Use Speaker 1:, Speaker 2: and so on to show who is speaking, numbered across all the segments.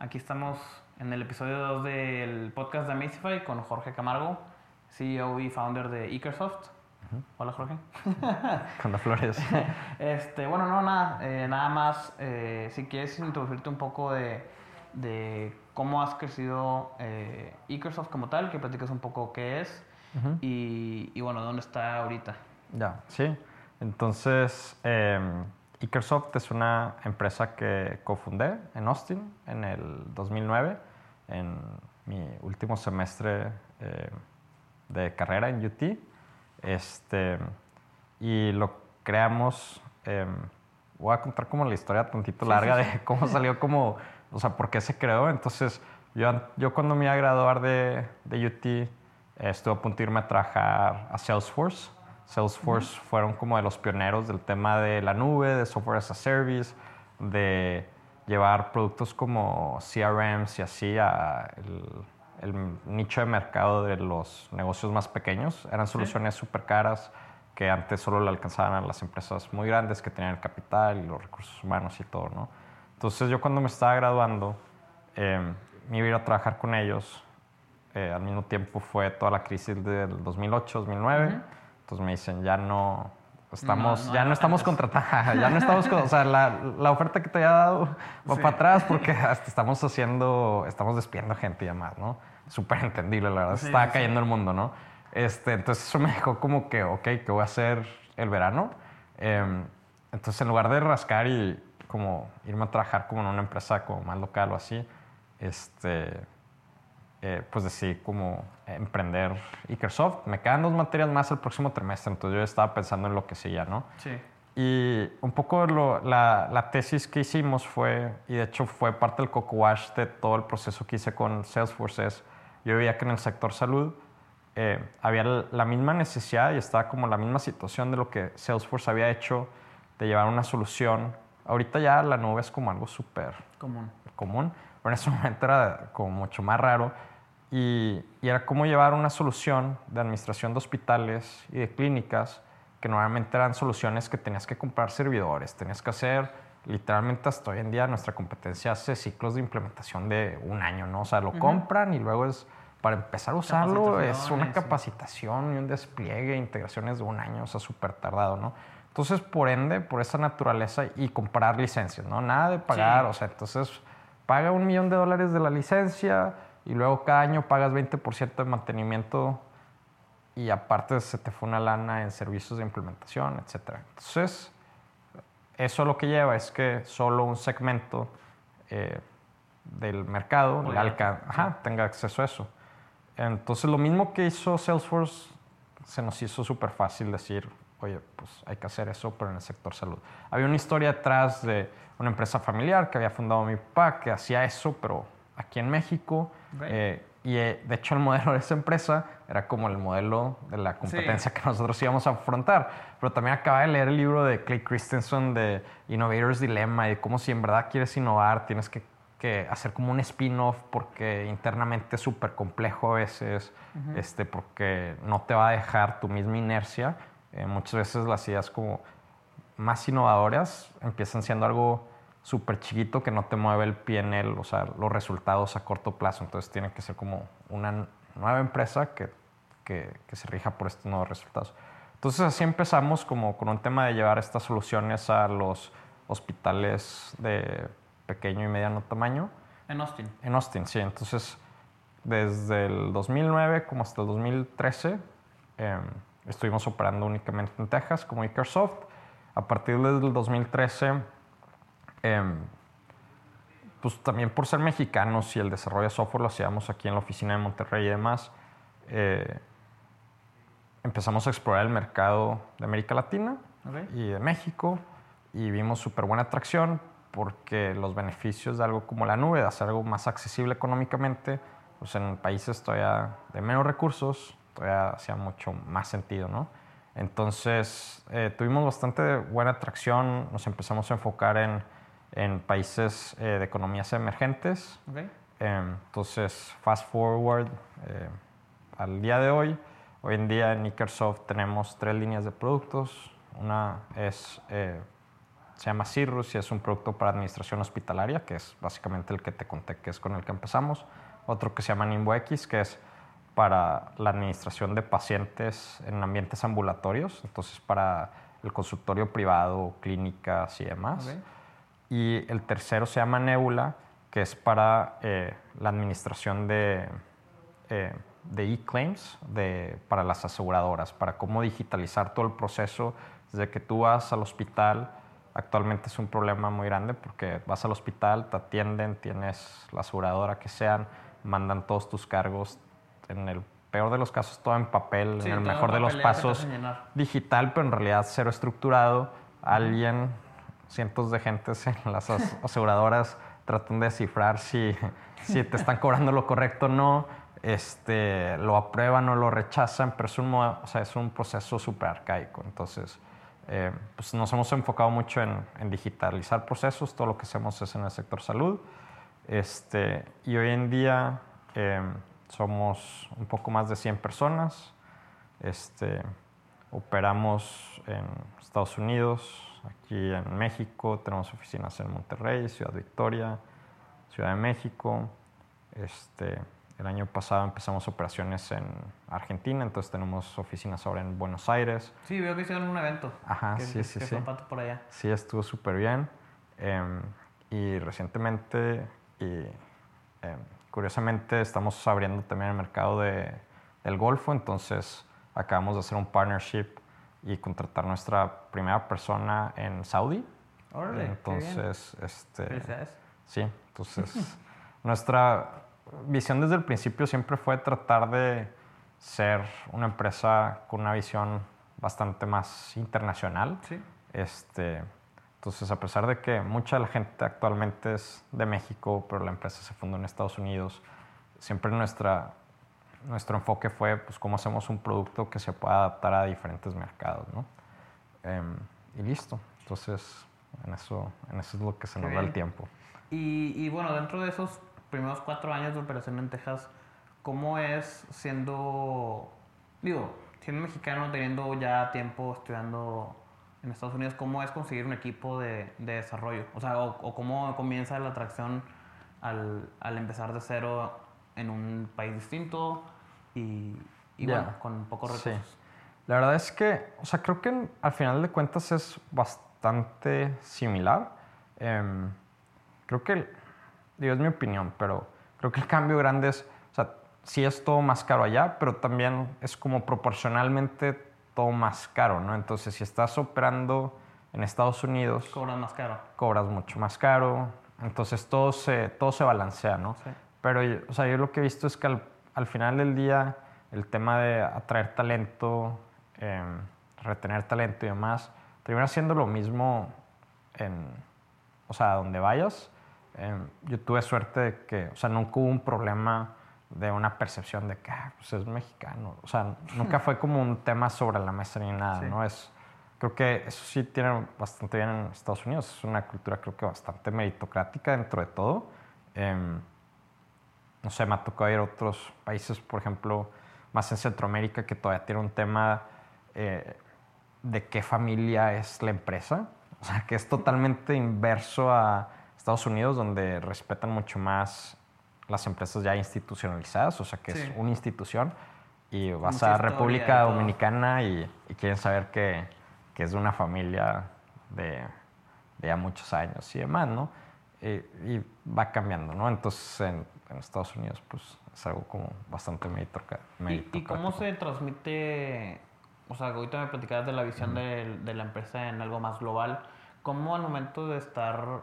Speaker 1: Aquí estamos en el episodio 2 del podcast de Amazify con Jorge Camargo, CEO y founder de Ekersoft. Hola Jorge.
Speaker 2: Con las flores.
Speaker 1: este, bueno, no, nada, eh, nada más, eh, si quieres introducirte un poco de, de cómo has crecido eh, como tal, que platicas un poco qué es y, y, bueno, dónde está ahorita.
Speaker 2: Ya, sí. Entonces, Ekersoft es una empresa que cofundé en Austin en el 2009, en mi último semestre eh, de carrera en UT. Este, y lo creamos, eh, voy a contar como la historia tantito larga de cómo salió como, o sea, por qué se creó. Entonces, yo, yo cuando me iba a graduar de, de UT, eh, estuve a punto de irme a trabajar a Salesforce. Salesforce fueron como de los pioneros del tema de la nube, de software as a service, de llevar productos como CRMs y así a el, nicho de mercado de los negocios más pequeños. Eran soluciones súper caras que antes solo le alcanzaban a las empresas muy grandes que tenían el capital y los recursos humanos y todo, ¿no? Entonces yo cuando me estaba graduando eh, me iba a ir a trabajar con ellos. Eh, al mismo tiempo fue toda la crisis del 2008-2009. Entonces me dicen, ya no estamos, ya no estamos contratando, ya no estamos, o sea, la, la, oferta que te había dado va para atrás porque hasta estamos haciendo, estamos despidiendo gente y demás, ¿no? Súper entendible, la verdad, está cayendo el mundo, ¿no? Este, entonces eso me dejó como que, ok, ¿qué voy a hacer el verano? Eh, entonces en lugar de rascar y como irme a trabajar como en una empresa como más local o así, este, eh, pues decidí como emprender Ikersoft. Me quedan dos materias más el próximo trimestre, entonces yo estaba pensando en lo que seguía, ¿no?
Speaker 1: Sí.
Speaker 2: Y un poco lo, la, la, tesis que hicimos fue, y de hecho fue parte del coco wash de todo el proceso que hice con Salesforce, es, yo veía que en el sector salud eh, había la misma necesidad y estaba como la misma situación de lo que Salesforce había hecho de llevar una solución. Ahorita ya la nube es como algo súper
Speaker 1: común.
Speaker 2: común, pero en ese momento era como mucho más raro y, era cómo llevar una solución de administración de hospitales y de clínicas, que normalmente eran soluciones que tenías que comprar servidores, tenías que hacer, literalmente hasta hoy en día nuestra competencia hace ciclos de implementación de un año, ¿no? O sea, lo compran y luego es, para empezar a usarlo, es una capacitación y un despliegue, integraciones de un año, o sea, súper tardado, ¿no? Entonces, por ende, por esa naturaleza y comprar licencias, ¿no? Nada de pagar, o sea, entonces paga un millón de dólares de la licencia, y luego cada año pagas 20% de mantenimiento y aparte se te fue una lana en servicios de implementación, etc. Entonces, eso lo que lleva es que solo un segmento eh, del mercado tenga acceso a eso. Entonces, lo mismo que hizo Salesforce, se nos hizo súper fácil decir, oye, pues hay que hacer eso, pero en el sector salud. Había una historia detrás de una empresa familiar que había fundado mi papá, que hacía eso, pero aquí en México. Eh, y eh, de hecho el modelo de esa empresa era como el modelo de la competencia que nosotros íbamos a afrontar. Pero también acaba de leer el libro de Clay Christensen de Innovator's Dilemma y cómo si en verdad quieres innovar tienes que, que hacer como un spin-off porque internamente es súper complejo a veces, este, porque no te va a dejar tu misma inercia. Eh, muchas veces las ideas como más innovadoras empiezan siendo algo súper chiquito que no te mueve el PNL, o sea, los resultados a corto plazo. Entonces tiene que ser como una nueva empresa que, que, se rija por estos nuevos resultados. Entonces así empezamos como con un tema de llevar estas soluciones a los hospitales de pequeño y mediano tamaño.
Speaker 1: En Austin.
Speaker 2: En Austin, sí. Entonces, desde el 2009 como hasta el 2013, em, estuvimos operando únicamente en Texas como Ikersoft. A partir del 2013 Em, pues también por ser mexicanos y el desarrollo de software lo hacíamos aquí en la oficina de Monterrey y demás, eh, empezamos a explorar el mercado de América Latina y de México y vimos súper buena atracción porque los beneficios de algo como la nube, de hacer algo más accesible económicamente, pues en países todavía de menos recursos, todavía hacía mucho más sentido, ¿no? Entonces, eh, tuvimos bastante buena atracción, nos empezamos a enfocar en en países eh, de economías emergentes. Em, entonces, fast forward eh, al día de hoy, hoy en día en Ikersoft tenemos tres líneas de productos. Una es eh, se llama Cirrus y es un producto para administración hospitalaria, que es básicamente el que te conté que es con el que empezamos. Otro que se llama Nimbo X, que es para la administración de pacientes en ambientes ambulatorios, entonces para el consultorio privado, clínicas y demás. Y el tercero se llama Nebula, que es para eh, la administración de eh, de e-claims para las aseguradoras, para cómo digitalizar todo el proceso desde que tú vas al hospital. Actualmente es un problema muy grande porque vas al hospital, te atienden, tienes la aseguradora que sean, mandan todos tus cargos, en el peor de los casos todo en papel, en el mejor de los pasos digital, pero en realidad cero estructurado. Alguien, cientos de gentes en las aseguradoras tratan de descifrar si, si te están cobrando lo correcto o no este, lo aprueban o lo rechazan, pero es un, o sea, es un proceso súper arcaico. Entonces, eh, pues nos hemos enfocado mucho en, digitalizar procesos, todo lo que hacemos es en el sector salud. Este, y hoy en día em, somos un poco más de 100 personas. Este, operamos en Estados Unidos, aquí en México, tenemos oficinas en Monterrey, Ciudad Victoria, Ciudad de México. Este, el año pasado empezamos operaciones en Argentina, entonces tenemos oficinas ahora en Buenos Aires.
Speaker 1: Sí, veo que hicieron un evento.
Speaker 2: Ajá, sí, sí, sí.
Speaker 1: por allá.
Speaker 2: Sí, estuvo súper bien. Em, y recientemente, y em, curiosamente, estamos abriendo también el mercado de, del Golfo, entonces acabamos de hacer un partnership y contratar nuestra primera persona en Saudi.
Speaker 1: Órale,
Speaker 2: entonces, este. Sí, entonces nuestra visión desde el principio siempre fue tratar de ser una empresa con una visión bastante más internacional.
Speaker 1: Sí.
Speaker 2: Este, entonces, a pesar de que mucha de la gente actualmente es de México, pero la empresa se fundó en Estados Unidos, siempre nuestra, nuestro enfoque fue pues, cómo hacemos un producto que se pueda adaptar a diferentes mercados. ¿no? Em, y listo. Entonces, en eso, en eso es lo que se nos da el tiempo.
Speaker 1: Y, y bueno, dentro de esos primeros cuatro años de operación en Texas, ¿cómo es siendo, digo, siendo mexicano, teniendo ya tiempo estudiando en Estados Unidos, cómo es conseguir un equipo de, de desarrollo? O sea, o, cómo comienza la atracción al, al, empezar de cero en un país distinto y, y bueno, con pocos recursos.
Speaker 2: La verdad es que, o sea, creo que al final de cuentas es bastante similar. Em, creo que digo, es mi opinión, pero creo que el cambio grande es, o sea, sí es todo más caro allá, pero también es como proporcionalmente todo más caro, ¿no? Entonces, si estás operando en Estados Unidos...
Speaker 1: Cobras más caro.
Speaker 2: Cobras mucho más caro, entonces todo se, todo se balancea, ¿no?
Speaker 1: Sí.
Speaker 2: Pero, o sea, yo lo que he visto es que al, al final del día el tema de atraer talento, em, retener talento y demás, termina siendo lo mismo en, o sea, donde vayas. Em, yo tuve suerte de que, o sea, nunca hubo un problema de una percepción de que ah, pues es mexicano. O sea, nunca fue como un tema sobre la mesa ni nada, ¿no? Es, creo que eso sí tiene bastante bien en Estados Unidos. Es una cultura, creo que bastante meritocrática dentro de todo. Em, no sé, me ha tocado ir a otros países, por ejemplo, más en Centroamérica, que todavía tiene un tema eh, de qué familia es la empresa. O sea, que es totalmente inverso a Estados Unidos, donde respetan mucho más las empresas ya institucionalizadas, o sea, que es una institución, y vas a República Dominicana y, quieren saber que, que, es de una familia de, de, ya muchos años y demás, ¿no? Y, va cambiando, ¿no? Entonces, en, Estados Unidos, pues, es algo como bastante meritocrático.
Speaker 1: ¿Y, cómo se transmite, o sea, ahorita me platicabas de la visión de, de la empresa en algo más global, ¿cómo al momento de estar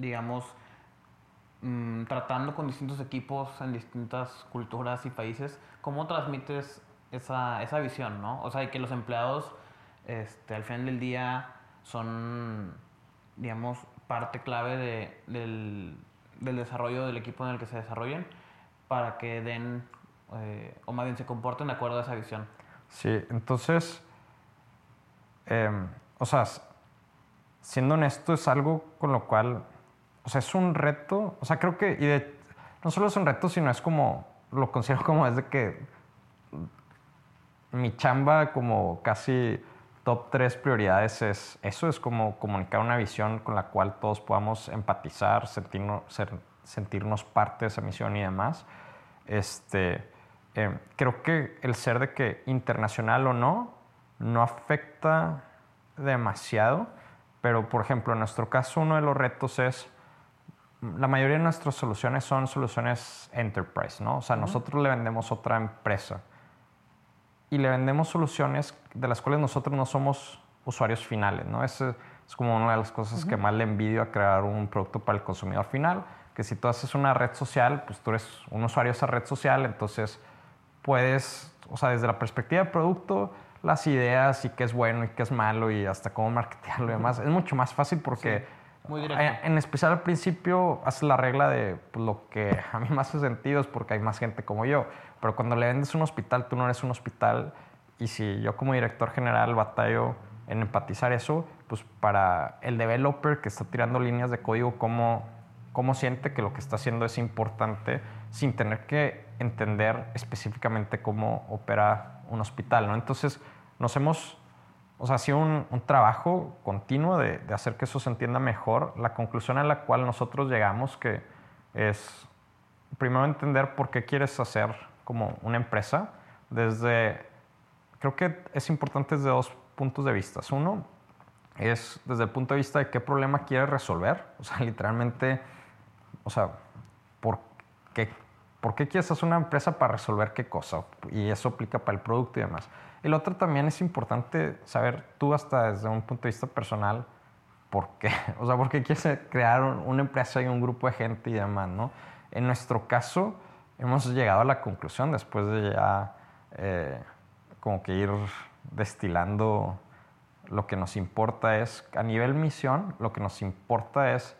Speaker 1: digamos, mm, tratando con distintos equipos en distintas culturas y países, ¿cómo transmites esa, esa visión, no? O sea, que los empleados este, al final del día son, digamos, parte clave de, del, del, desarrollo del equipo en el que se desarrollen para que den, eh, o más bien se comporten de acuerdo a esa visión.
Speaker 2: Sí, entonces, em, o sea, siendo honesto, es algo con lo cual o sea, es un reto, o sea, creo que, y no solo es un reto, sino es como, lo considero como desde que mi chamba como casi top tres prioridades es eso, es como comunicar una visión con la cual todos podamos empatizar, sentirnos, sentirnos parte de esa misión y demás. Este, eh, creo que el ser de que internacional o no, no afecta demasiado, pero por ejemplo, en nuestro caso uno de los retos es, la mayoría de nuestras soluciones son soluciones enterprise, ¿no? O sea, nosotros le vendemos otra empresa y le vendemos soluciones de las cuales nosotros no somos usuarios finales, ¿no? Es, es como una de las cosas que más le envidio a crear un producto para el consumidor final, que si tú haces una red social, pues tú eres un usuario de esa red social, entonces puedes, o sea, desde la perspectiva del producto, las ideas y qué es bueno y qué es malo y hasta cómo marketearlo y demás, es mucho más fácil porque...
Speaker 1: Muy
Speaker 2: En especial al principio haces la regla de pues, lo que a mí más hace sentido es porque hay más gente como yo. Pero cuando le vendes un hospital, tú no eres un hospital. Y si yo como director general batallo en empatizar eso, pues para el developer que está tirando líneas de código, ¿cómo, cómo siente que lo que está haciendo es importante sin tener que entender específicamente cómo opera un hospital, ¿no? Entonces, nos hemos, o sea, ha sido un, un trabajo continuo de, de, hacer que eso se entienda mejor. La conclusión a la cual nosotros llegamos que es, primero, entender por qué quieres hacer como una empresa. Desde, creo que es importante desde dos puntos de vista. Uno es desde el punto de vista de qué problema quieres resolver. O sea, literalmente, o sea, ¿por qué ¿Por qué quieres hacer una empresa para resolver qué cosa? Y eso aplica para el producto y demás. El otro también es importante saber tú hasta desde un punto de vista personal por qué. O sea, por qué quieres crear una empresa y un grupo de gente y demás, ¿no? En nuestro caso, hemos llegado a la conclusión después de ya eh, como que ir destilando lo que nos importa es, a nivel misión, lo que nos importa es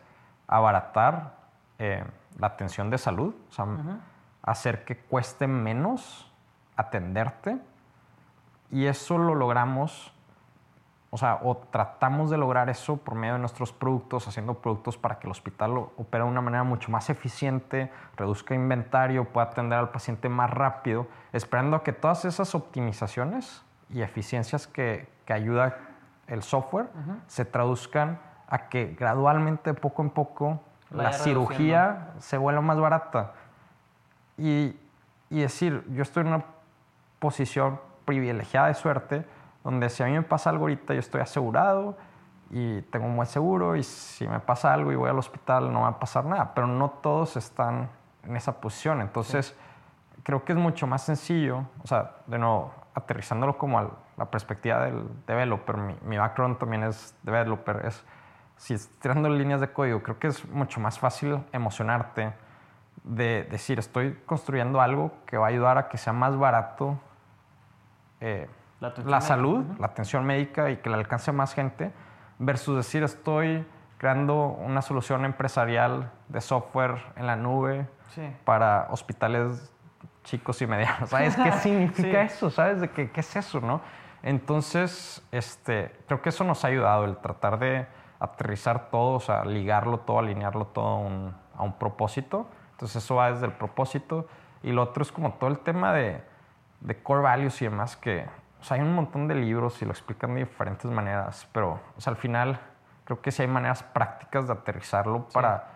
Speaker 2: abaratar eh, la atención de salud. O sea, hacer que cueste menos atenderte y eso lo logramos, o sea, o tratamos de lograr eso por medio de nuestros productos, haciendo productos para que el hospital opere de una manera mucho más eficiente, reduzca inventario, pueda atender al paciente más rápido, esperando a que todas esas optimizaciones y eficiencias que, que ayuda el software se traduzcan a que gradualmente, poco en poco, la cirugía se vuelva más barata. Y, decir, yo estoy en una posición privilegiada de suerte, donde si a mí me pasa algo ahorita, yo estoy asegurado y tengo un buen seguro y si me pasa algo y voy al hospital no va a pasar nada, pero no todos están en esa posición. Entonces, creo que es mucho más sencillo, o sea, de nuevo, aterrizándolo como a la perspectiva del developer, mi, mi background también es developer, es, si estoy tirando líneas de código, creo que es mucho más fácil emocionarte de decir, estoy construyendo algo que va a ayudar a que sea más barato eh, la, salud, la atención médica y que le alcance a más gente, versus decir, estoy creando una solución empresarial de software en la nube para hospitales chicos y medianos. ¿Sabes qué significa eso? ¿Sabes de qué, qué es eso? ¿no? Entonces, este, creo que eso nos ha ayudado, el tratar de aterrizar todo, o sea, ligarlo todo, alinearlo todo a un, a un propósito entonces eso va desde el propósito. Y lo otro es como todo el tema de, de core values y demás, que o sea, hay un montón de libros y lo explican de diferentes maneras, pero o sea, al final creo que sí hay maneras prácticas de aterrizarlo para,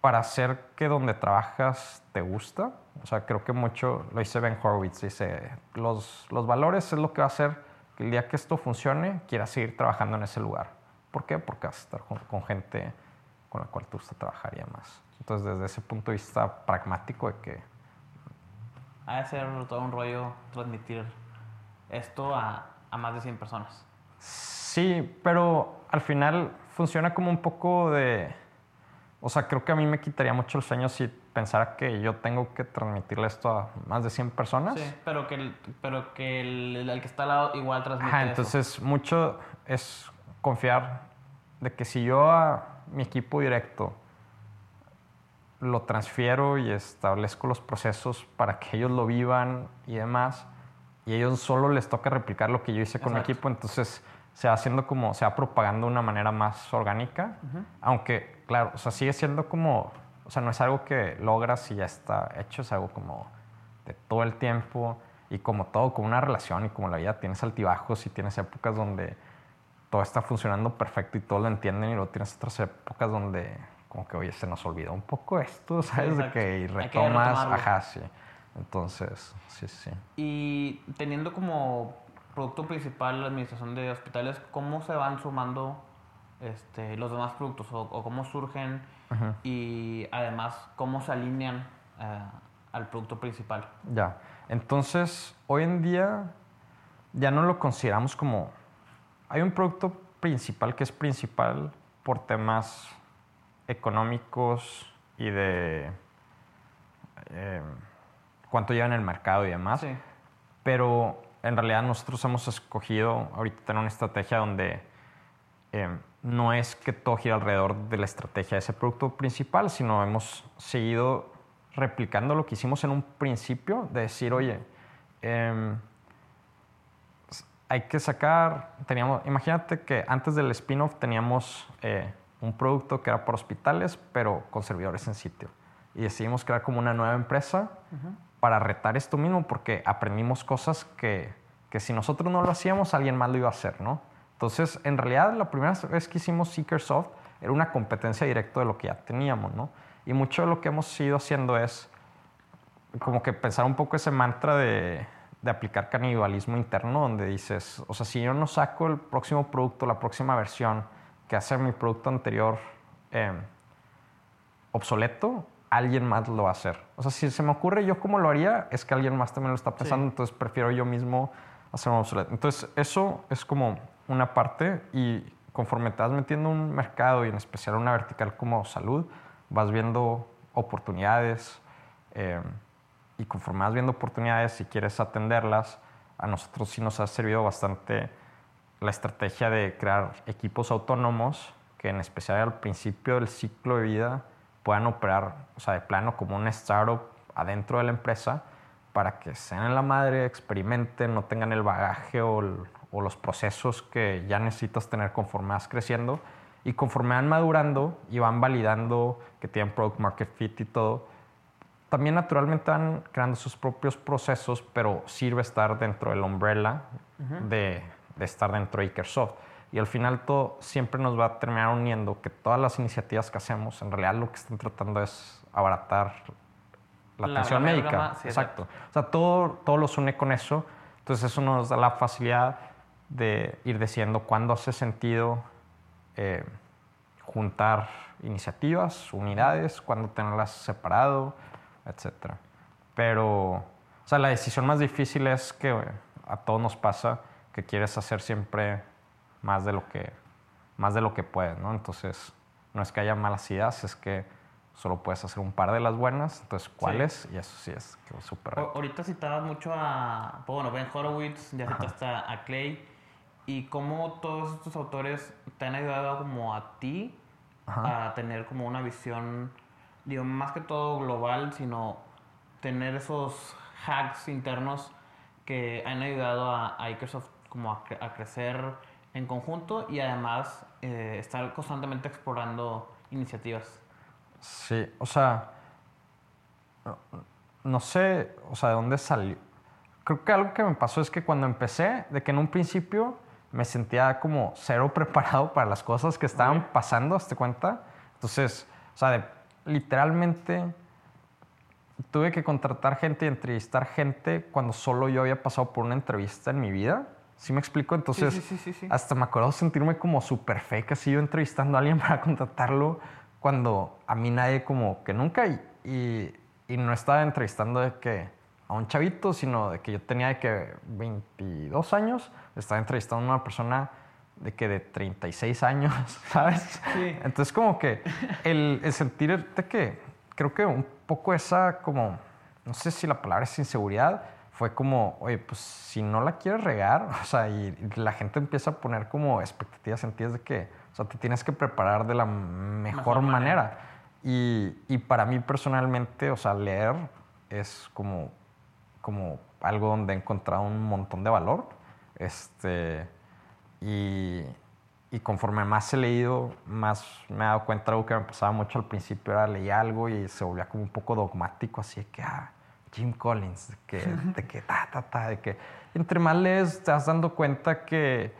Speaker 2: para hacer que donde trabajas te gusta. O sea, creo que mucho lo dice Ben Horowitz, dice, los, los valores es lo que va a hacer que el día que esto funcione quieras seguir trabajando en ese lugar. ¿Por qué? Porque vas a estar con, con gente con la cual te gusta trabajar y demás. Entonces, desde ese punto de vista pragmático de que...
Speaker 1: Ha de ser todo un rollo transmitir esto a, a más de 100 personas.
Speaker 2: Sí, pero al final funciona como un poco de... O sea, creo que a mí me quitaría mucho el sueño si pensara que yo tengo que transmitirle esto a más de 100 personas.
Speaker 1: Sí, pero que el, pero que el, el que está al lado igual transmite
Speaker 2: Ajá, entonces mucho es confiar de que si yo a mi equipo directo lo transfiero y establezco los procesos para que ellos lo vivan y demás. Y a ellos solo les toca replicar lo que yo hice con mi equipo, entonces se va haciendo como, se va propagando de una manera más orgánica, aunque, claro, o sea, sigue siendo como, o sea, no es algo que logras y ya está hecho, es algo como de todo el tiempo Y como todo, como una relación y como la vida, tienes altibajos y tienes épocas donde todo está funcionando perfecto y todos lo entienden y luego tienes otras épocas donde como que, oye, se nos olvidó un poco esto, ¿sabes? de que y retomas, ajá, sí. Entonces, sí, sí.
Speaker 1: Y teniendo como producto principal la administración de hospitales, ¿cómo se van sumando este, los demás productos o, cómo surgen y además cómo se alinean eh, al producto principal?
Speaker 2: Ya, entonces hoy en día ya no lo consideramos como... Hay un producto principal que es principal por temas económicos y de... Eh, cuánto lleva en el mercado y demás. Pero en realidad nosotros hemos escogido ahorita tener una estrategia donde em, no es que todo gira alrededor de la estrategia de ese producto principal, sino hemos seguido replicando lo que hicimos en un principio, de decir, oye, em, hay que sacar, teníamos, imagínate que antes del spin-off teníamos eh, un producto que era por hospitales, pero con servidores en sitio. Y decidimos crear como una nueva empresa para retar esto mismo porque aprendimos cosas que, que, si nosotros no lo hacíamos, alguien más lo iba a hacer, ¿no? Entonces, en realidad, la primera vez que hicimos Seekersoft era una competencia directa de lo que ya teníamos, ¿no? Y mucho de lo que hemos ido haciendo es como que pensar un poco ese mantra de, de aplicar canibalismo interno, donde dices, o sea, si yo no saco el próximo producto, la próxima versión, que hace mi producto anterior eh, obsoleto, alguien más lo va a hacer. O sea, si se me ocurre yo cómo lo haría, es que alguien más también lo está pensando, entonces prefiero yo mismo hacerlo obsoleto. Entonces, eso es como una parte y conforme te vas metiendo en un mercado y en especial una vertical como salud, vas viendo oportunidades eh, y conforme vas viendo oportunidades, si quieres atenderlas, a nosotros sí nos ha servido bastante la estrategia de crear equipos autónomos que en especial al principio del ciclo de vida puedan operar, o sea, de plano como una startup adentro de la empresa para que sean en la madre, experimenten, no tengan el bagaje o, los procesos que ya necesitas tener conforme vas creciendo. Y conforme van madurando y van validando que tienen product market fit y todo, también naturalmente van creando sus propios procesos, pero sirve estar dentro del umbrella de, de, estar dentro de Ikersoft. Y al final todo siempre nos va a terminar uniendo que todas las iniciativas que hacemos, en realidad lo que están tratando es abaratar la, atención médica. Exacto. O sea, todo, todo los une con eso. Entonces eso nos da la facilidad de ir diciendo cuándo hace sentido eh, juntar iniciativas, unidades, cuándo tenerlas separado, etc. Pero, o sea, la decisión más difícil es que a todos nos pasa que quieres hacer siempre más de lo que, más de lo que puedes, ¿no? Entonces, no es que haya malas ideas, es que solo puedes hacer un par de las buenas, entonces ¿cuáles? Y eso sí es súper
Speaker 1: Ahorita citabas mucho a, bueno, Ben Horowitz, ya citaste a Clay, y cómo todos estos autores te han ayudado como a ti a tener como una visión, digo, más que todo global, sino tener esos hacks internos que han ayudado a, Microsoft como a, a crecer en conjunto y además eh, estar constantemente explorando iniciativas.
Speaker 2: Sí, o sea, no sé, o sea, de dónde salió. Creo que algo que me pasó es que cuando empecé, de que en un principio me sentía como cero preparado para las cosas que estaban pasando, ¿te cuenta? Entonces, o sea, literalmente tuve que contratar gente y entrevistar gente cuando solo yo había pasado por una entrevista en mi vida. ¿Sí me explico? Entonces, hasta me acuerdo sentirme como súper fake, así yo entrevistando a alguien para contratarlo, cuando a mí nadie como que nunca, y, y, no estaba entrevistando de que a un chavito, sino de que yo tenía de que 22 años, estaba entrevistando a una persona de que de 36 años, ¿sabes? Sí. Entonces como que el, el sentirte que, creo que un poco esa como, no sé si la palabra es inseguridad, fue como, oye, pues si no la quieres regar, o sea, y, la gente empieza a poner como expectativas en ti de que, o sea, te tienes que preparar de la mejor, manera. Y, y, para mí personalmente, o sea, leer es como, como algo donde he encontrado un montón de valor. Este, y, y conforme más he leído, más me he dado cuenta de algo que me pasaba mucho al principio, era leer algo y se volvía como un poco dogmático, así que, ah, Jim Collins, de que, de que, ta, ta, ta, de que entre más lees te vas dando cuenta que,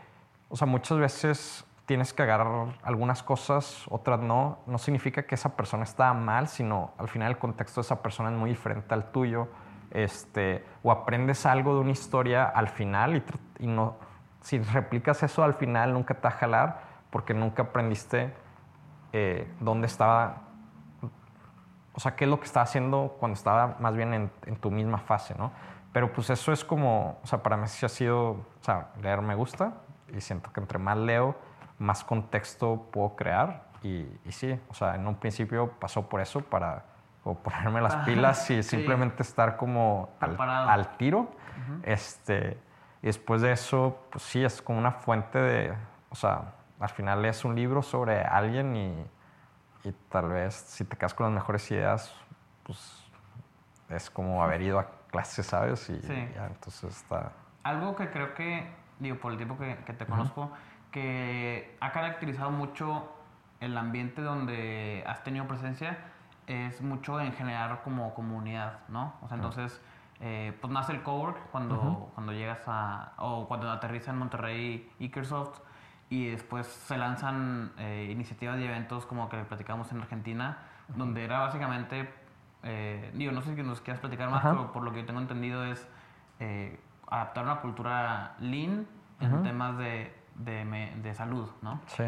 Speaker 2: o sea, muchas veces tienes que agarrar algunas cosas, otras no. No significa que esa persona está mal, sino al final el contexto de esa persona es muy diferente al tuyo. Este, o aprendes algo de una historia al final y, y no, si replicas eso al final nunca te va a jalar porque nunca aprendiste eh, dónde estaba, o sea, qué es lo que estaba haciendo cuando estaba más bien en, en, tu misma fase, ¿no? Pero pues eso es como, o sea, para mí sí ha sido, o sea, leer me gusta y siento que entre más leo, más contexto puedo crear y, y sí, o sea, en un principio pasó por eso para o ponerme las pilas y sí. simplemente estar como al, al, tiro. Uh -huh. este, y después de eso, pues sí, es como una fuente de, o sea, al final lees un libro sobre alguien y, y tal vez si te quedas con las mejores ideas, pues es como haber ido a clases, ¿sabes? Y
Speaker 1: sí.
Speaker 2: ya, entonces está...
Speaker 1: Algo que creo que, digo, por el tiempo que, que te uh -huh. conozco, que ha caracterizado mucho el ambiente donde has tenido presencia es mucho en generar como comunidad, ¿no? O sea, entonces, eh, pues nace el cowork cuando, uh -huh. cuando llegas a, o cuando aterriza en Monterrey Ikersoft y después se lanzan eh, iniciativas y eventos como que platicamos en Argentina, uh -huh. donde era básicamente, eh, digo, no sé si nos quieras platicar más, uh -huh. pero por lo que yo tengo entendido es eh, adaptar una cultura lean en temas de, de, de salud, ¿no?
Speaker 2: Sí,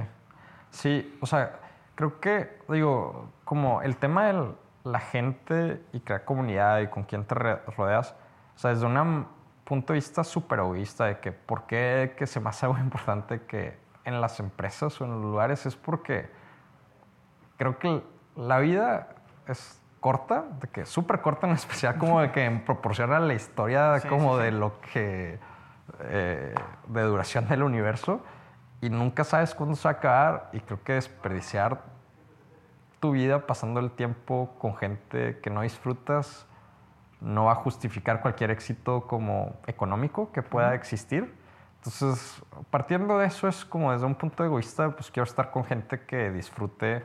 Speaker 2: sí, o sea creo que, digo, como el tema de la gente y crear comunidad y con quién te rodeas, o sea, desde un punto de vista súper egoísta de que por qué que se me hace algo importante que en las empresas o en los lugares es porque creo que la vida es corta, de que súper corta en especial como de que en proporción a la historia sí, como sí, de sí. lo que, eh, de duración del universo y nunca sabes cuándo se va a acabar y creo que desperdiciar tu vida pasando el tiempo con gente que no disfrutas no va a justificar cualquier éxito como económico que pueda existir. Entonces, partiendo de eso es como desde un punto egoísta, pues quiero estar con gente que disfrute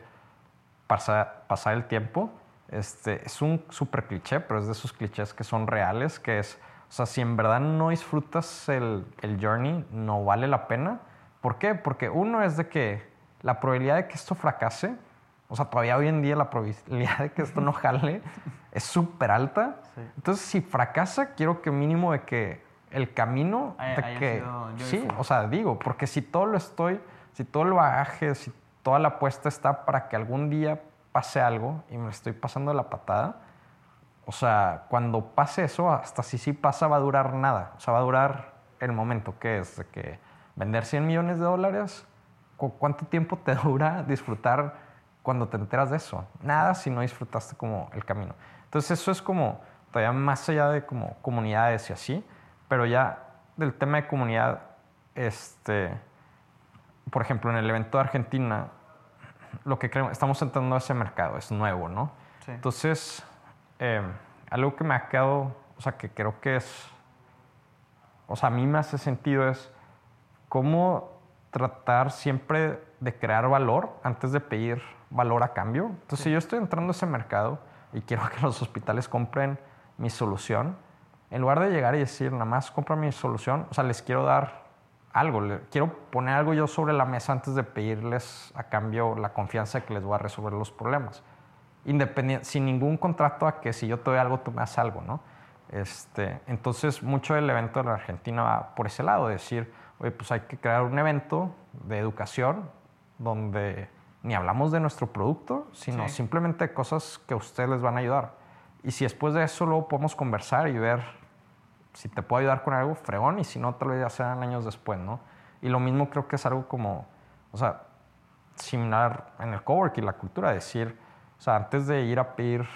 Speaker 2: pasar, pasar el tiempo. Este, es un súper cliché, pero es de esos clichés que son reales, que es, o sea, si en verdad no disfrutas el, el journey, no vale la pena ¿Por qué? Porque uno es de que la probabilidad de que esto fracase, o sea, todavía hoy en día la probabilidad de que esto no jale es súper alta. Sí. Entonces, si fracasa, quiero que mínimo de que el camino de que sí, o sea, digo, porque si todo lo estoy, si todo el bagaje, si toda la apuesta está para que algún día pase algo y me estoy pasando la patada, o sea, cuando pase eso, hasta si sí pasa va a durar nada, o sea, va a durar el momento que es de que vender 100 millones de dólares, ¿cuánto tiempo te dura disfrutar cuando te enteras de eso? Nada si no disfrutaste como el camino. Entonces eso es como todavía más allá de como comunidades y así, pero ya del tema de comunidad, este, por ejemplo, en el evento de Argentina, lo que creemos, estamos entrando a ese mercado, es nuevo, ¿no?
Speaker 1: Sí.
Speaker 2: Entonces, eh, algo que me ha quedado, o sea, que creo que es, o sea, a mí me hace sentido es, cómo tratar siempre de crear valor antes de pedir valor a cambio. Entonces, sí. si yo estoy entrando a ese mercado y quiero que los hospitales compren mi solución, en lugar de llegar y decir, nada más compra mi solución, o sea, les quiero dar algo, le, quiero poner algo yo sobre la mesa antes de pedirles a cambio la confianza de que les voy a resolver los problemas. Independiente, sin ningún contrato a que si yo te doy algo, tú me das algo, ¿no? Este, entonces, mucho del evento de la Argentina va por ese lado, decir, oye, pues hay que crear un evento de educación donde ni hablamos de nuestro producto, sino sí. simplemente cosas que a ustedes les van a ayudar. Y si después de eso luego podemos conversar y ver si te puedo ayudar con algo, fregón, y si no, tal vez ya sean años después, ¿no? Y lo mismo creo que es algo como, o sea, similar en el cowork y la cultura, decir, o sea, antes de ir a pedir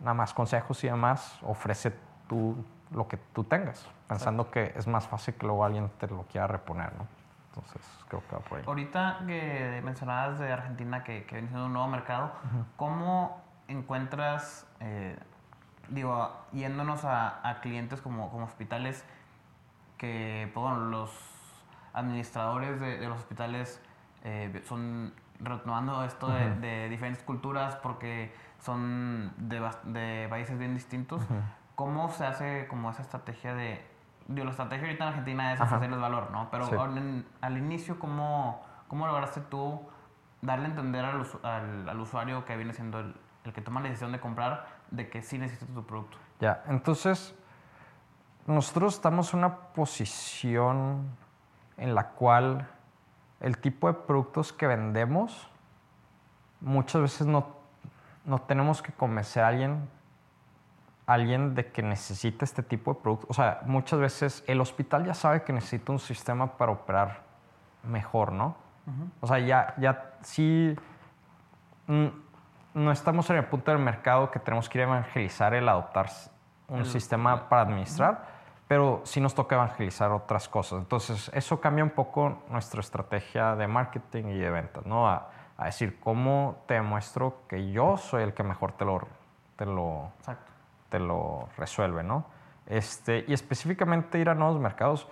Speaker 2: nada más consejos y demás, ofrece tú lo que tú tengas, pensando Exacto. que es más fácil que luego alguien te lo quiera reponer, ¿no? Entonces, creo que va por ahí.
Speaker 1: Ahorita que mencionabas de Argentina que, que viene siendo un nuevo mercado, uh -huh. ¿cómo encuentras, eh, digo, yéndonos a, a, clientes como, como hospitales, que, pues, bueno, los administradores de, de los hospitales eh, son retomando esto uh -huh. de, de, diferentes culturas porque son de, de países bien distintos? Uh -huh ¿cómo se hace como esa estrategia de... Digo, la estrategia ahorita en Argentina es ofrecerles valor, ¿no? Pero al, inicio, ¿cómo, ¿cómo lograste tú darle a entender al, al, al usuario que viene siendo el, el que toma la decisión de comprar de que sí necesita tu producto?
Speaker 2: Ya, entonces nosotros estamos en una posición en la cual el tipo de productos que vendemos muchas veces no, no tenemos que convencer a alguien, alguien de que necesita este tipo de producto. O sea, muchas veces el hospital ya sabe que necesita un sistema para operar mejor, ¿no? O sea, ya, ya sí mm, no estamos en el punto del mercado que tenemos que ir a evangelizar el adoptar un sistema para administrar, pero sí nos toca evangelizar otras cosas. Entonces, eso cambia un poco nuestra estrategia de marketing y de ventas, ¿no? A, decir, ¿cómo te demuestro que yo soy el que mejor te lo, te lo, te lo resuelve, ¿no? Este, y específicamente ir a nuevos mercados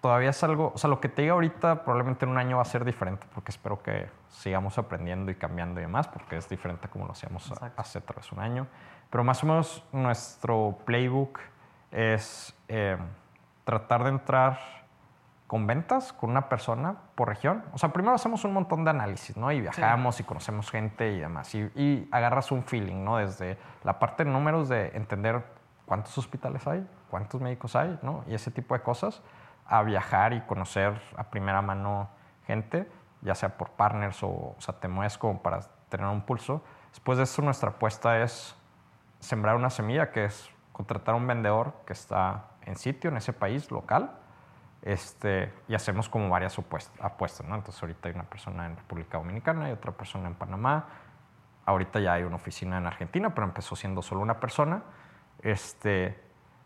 Speaker 2: todavía es algo, o sea, lo que te diga ahorita probablemente en un año va a ser diferente porque espero que sigamos aprendiendo y cambiando y demás porque es diferente como lo hacíamos hace tal vez un año. Pero más o menos nuestro playbook es eh, tratar de entrar con ventas con una persona por región. O sea, primero hacemos un montón de análisis, ¿no? Y viajamos y conocemos gente y demás. Y, y, agarras un feeling, ¿no? Desde la parte de números de entender cuántos hospitales hay, cuántos médicos hay, ¿no? Y ese tipo de cosas, a viajar y conocer a primera mano gente, ya sea por partners o, o sea, te mueves como para tener un pulso. Después de eso, nuestra apuesta es sembrar una semilla que es contratar a un vendedor que está en sitio en ese país local este, y hacemos como varias apuestas. ¿no? Entonces ahorita hay una persona en República Dominicana y otra persona en Panamá. Ahorita ya hay una oficina en Argentina, pero empezó siendo solo una persona. Este,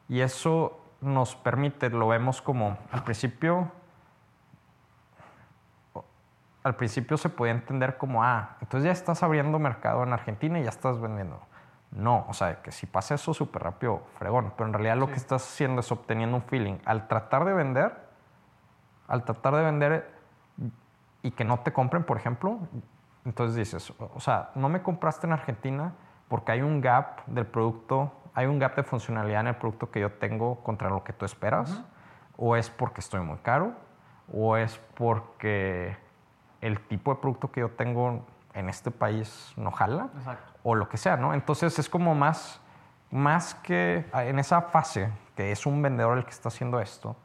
Speaker 2: y eso nos permite, lo vemos como al principio, al principio se podía entender como, ah, entonces ya estás abriendo mercado en Argentina y ya estás vendiendo. No, o sea, que si pasa eso súper rápido, fregón. Pero en realidad lo que estás haciendo es obteniendo un feeling. Al tratar de vender, al tratar de vender y que no te compren, por ejemplo, entonces dices, o sea, no me compraste en Argentina porque hay un gap del producto, hay un gap de funcionalidad en el producto que yo tengo contra lo que tú esperas, o es porque estoy muy caro, o es porque el tipo de producto que yo tengo en este país no jala, o lo que sea, ¿no? Entonces es como más, más que en esa fase, que es un vendedor el que está haciendo esto,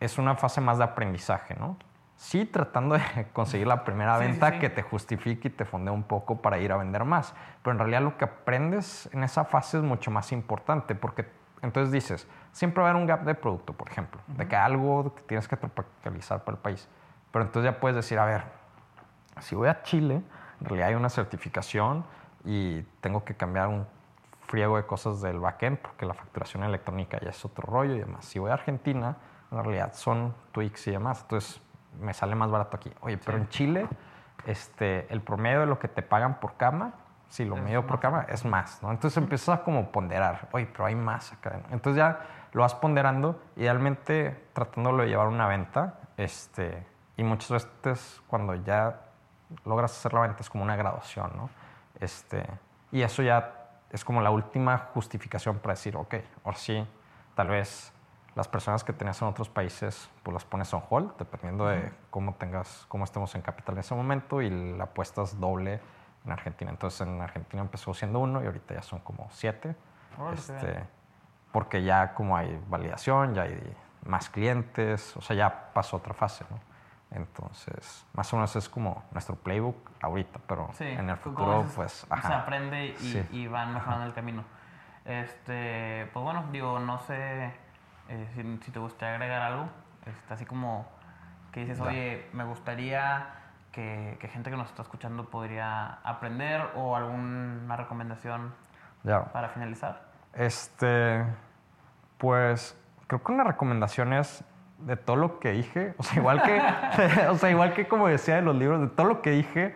Speaker 2: es una fase más de aprendizaje, ¿no? Sí, tratando de conseguir la primera venta que te justifique y te fonde un poco para ir a vender más. Pero en realidad lo que aprendes en esa fase es mucho más importante porque entonces dices, siempre va a haber un gap de producto, por ejemplo, de que algo que tienes que tropicalizar para el país. Pero entonces ya puedes decir, a ver, si voy a Chile, en realidad hay una certificación y tengo que cambiar un friego de cosas del backend porque la facturación electrónica ya es otro rollo y demás. Si voy a Argentina, en realidad son tweaks y demás, entonces me sale más barato aquí. Oye, pero en Chile, este, el promedio de lo que te pagan por cama, si lo medio por cama, es más, ¿no? Entonces empiezas a como ponderar, oye, pero hay más acá. Entonces ya lo vas ponderando, idealmente tratándolo de llevar una venta, este, y muchas veces cuando ya logras hacer la venta es como una graduación, ¿no? Este, y eso ya es como la última justificación para decir, ok, ahora sí, tal vez las personas que tenías en otros países, pues las pones on hold, dependiendo de cómo tengas, cómo estemos en capital en ese momento, y la apuestas doble en Argentina. Entonces en Argentina empezó siendo uno y ahorita ya son como siete. este, porque ya como hay validación, ya hay más clientes, o sea, ya pasó otra fase, ¿no? Entonces, más o menos es como nuestro playbook ahorita, pero en el futuro, pues.
Speaker 1: Se aprende y, y van mejorando el camino. Este, pues bueno, digo, no sé eh, si, te gustaría agregar algo, este, así como que dices, oye, me gustaría que, que, gente que nos está escuchando podría aprender o alguna recomendación para finalizar.
Speaker 2: Este, pues creo que una recomendación es de todo lo que dije, o sea, igual que, o sea, igual que como decía de los libros, de todo lo que dije,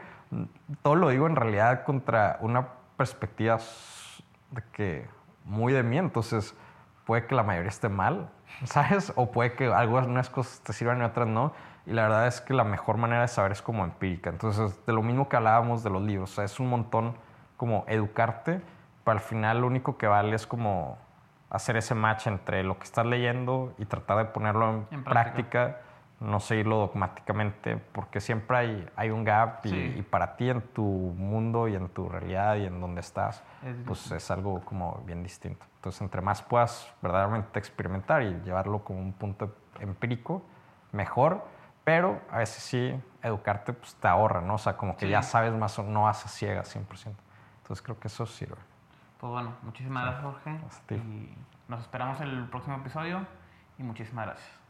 Speaker 2: todo lo digo en realidad contra una perspectiva de que muy de mí, entonces puede que la mayoría esté mal, ¿sabes? O puede que algunas cosas te sirvan y otras no. Y la verdad es que la mejor manera de saber es como empírica. Entonces, de lo mismo que hablábamos de los libros, o sea, es un montón como educarte Pero al final lo único que vale es como hacer ese match entre lo que estás leyendo y tratar de ponerlo en,
Speaker 1: En
Speaker 2: práctica.
Speaker 1: práctica.
Speaker 2: No seguirlo dogmáticamente, porque siempre hay, hay un gap y,
Speaker 1: Sí.
Speaker 2: y para ti en tu mundo y en tu realidad y en donde estás,
Speaker 1: Es
Speaker 2: pues es algo como bien distinto. Entonces, entre más puedas verdaderamente experimentar y llevarlo como un punto empírico, mejor, pero a veces sí, educarte pues, te ahorra, ¿no? O sea, como que
Speaker 1: Sí.
Speaker 2: ya sabes más o no vas a ciegas 100%. Entonces, creo que eso sirve.
Speaker 1: Pues bueno, muchísimas gracias Jorge.
Speaker 2: Gracias ti.
Speaker 1: Y nos esperamos en el próximo episodio y muchísimas gracias.